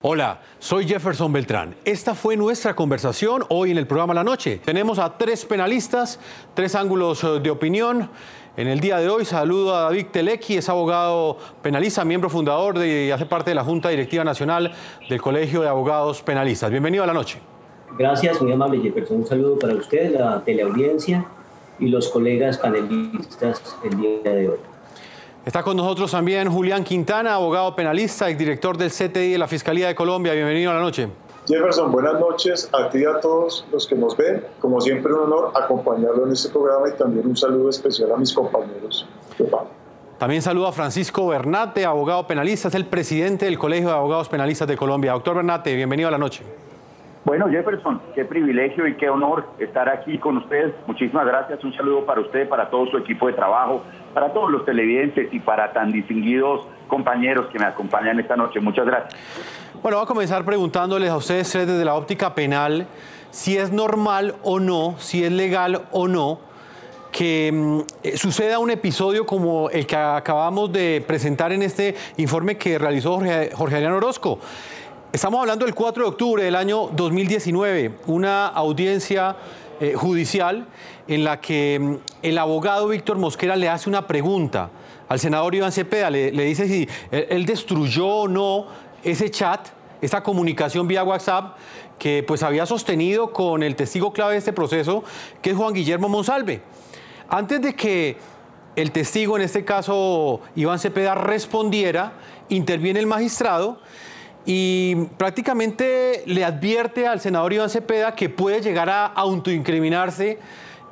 Hola, soy Jefferson Beltrán. Esta fue nuestra conversación hoy en el programa La Noche. Tenemos a tres penalistas, tres ángulos eh, de opinión. En el día de hoy saludo a David Telequi, es abogado penalista, miembro fundador de, y hace parte de la Junta Directiva Nacional del Colegio de Abogados Penalistas. Bienvenido a La Noche. Gracias, muy amable Jefferson. Un saludo para usted, la teleaudiencia y los colegas panelistas el día de hoy. Está con nosotros también Julián Quintana, abogado penalista, exdirector del CTI de la Fiscalía de Colombia. Bienvenido a la noche. Jefferson, buenas noches a ti y a todos los que nos ven. Como siempre, un honor acompañarlo en este programa y también un saludo especial a mis compañeros También saludo a Francisco Bernate, abogado penalista, es el presidente del Colegio de Abogados Penalistas de Colombia. Doctor Bernate, bienvenido a la noche. Bueno, Jefferson, qué privilegio y qué honor estar aquí con ustedes. Muchísimas gracias. Un saludo para usted, para todo su equipo de trabajo, para todos los televidentes y para tan distinguidos compañeros que me acompañan esta noche. Muchas gracias. Bueno, voy a comenzar preguntándoles a ustedes desde la óptica penal si es normal o no, si es legal o no que mm, eh, suceda un episodio como el que acabamos de presentar en este informe que realizó Jorge, Jorge Adrián Orozco. Estamos hablando del 4 de octubre del año 2019, una audiencia eh, judicial en la que mm, el abogado Víctor Mosquera le hace una pregunta al senador Iván Cepeda, le, dice si él, destruyó o no ese chat, esa comunicación vía WhatsApp que pues había sostenido con el testigo clave de este proceso, que es Juan Guillermo Monsalve. Antes de que el testigo, en este caso Iván Cepeda, respondiera, interviene el magistrado y prácticamente le advierte al senador Iván Cepeda que puede llegar a autoincriminarse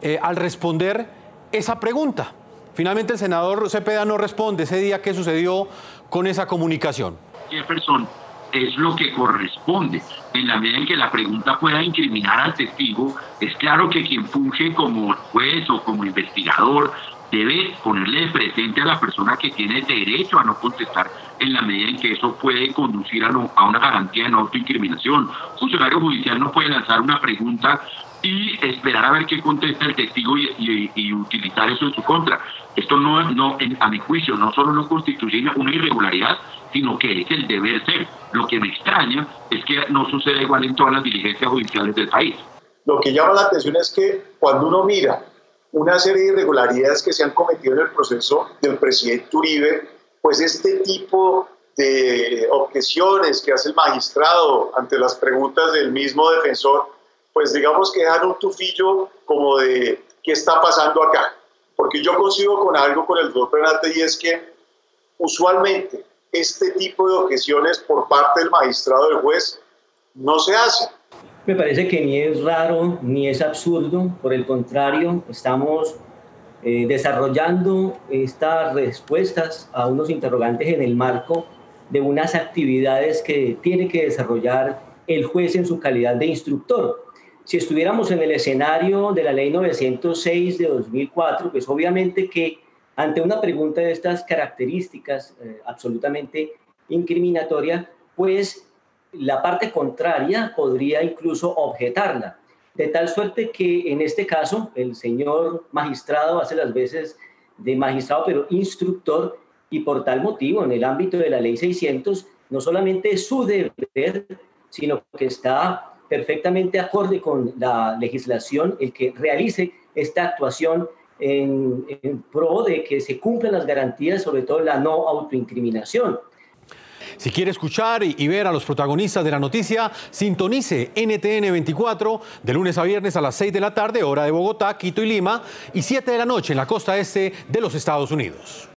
eh, al responder esa pregunta. Finalmente el senador Cepeda no responde ese día qué sucedió con esa comunicación. Jefferson, es lo que corresponde. En la medida en que la pregunta pueda incriminar al testigo, es claro que quien funge como juez o como investigador debe ponerle de presente a la persona que tiene derecho a no contestar en la medida en que eso puede conducir a, una garantía de no autoincriminación. Un funcionario judicial no puede lanzar una pregunta y esperar a ver qué contesta el testigo y, utilizar eso en su contra. Esto no, no a mi juicio, no solo no constituye una irregularidad, sino que es el deber ser. Lo que me extraña es que no sucede igual en todas las diligencias judiciales del país. Lo que llama la atención es que cuando uno mira una serie de irregularidades que se han cometido en el proceso del presidente Uribe, pues este tipo de objeciones que hace el magistrado ante las preguntas del mismo defensor, pues digamos que dejan un tufillo como de qué está pasando acá. Porque yo consigo con algo con el doctor Renate y es que usualmente este tipo de objeciones por parte del magistrado del juez no se hace. Me parece que ni es raro ni es absurdo, por el contrario, estamos eh, desarrollando estas respuestas a unos interrogantes en el marco de unas actividades que tiene que desarrollar el juez en su calidad de instructor. Si estuviéramos en el escenario de la ley 906 de 2004, pues obviamente que ante una pregunta de estas características eh, absolutamente incriminatoria, pues la parte contraria podría incluso objetarla. De tal suerte que en este caso el señor magistrado hace las veces de magistrado, pero instructor, y por tal motivo en el ámbito de la ley 600 no solamente es su deber, sino que está perfectamente acorde con la legislación el que realice esta actuación en, en pro de que se cumplan las garantías, sobre todo la no autoincriminación. Si quiere escuchar y ver a los protagonistas de la noticia, sintonice NTN 24 de lunes a viernes a las 6 de la tarde, hora de Bogotá, Quito y Lima, y 7 de la noche en la costa este de los Estados Unidos.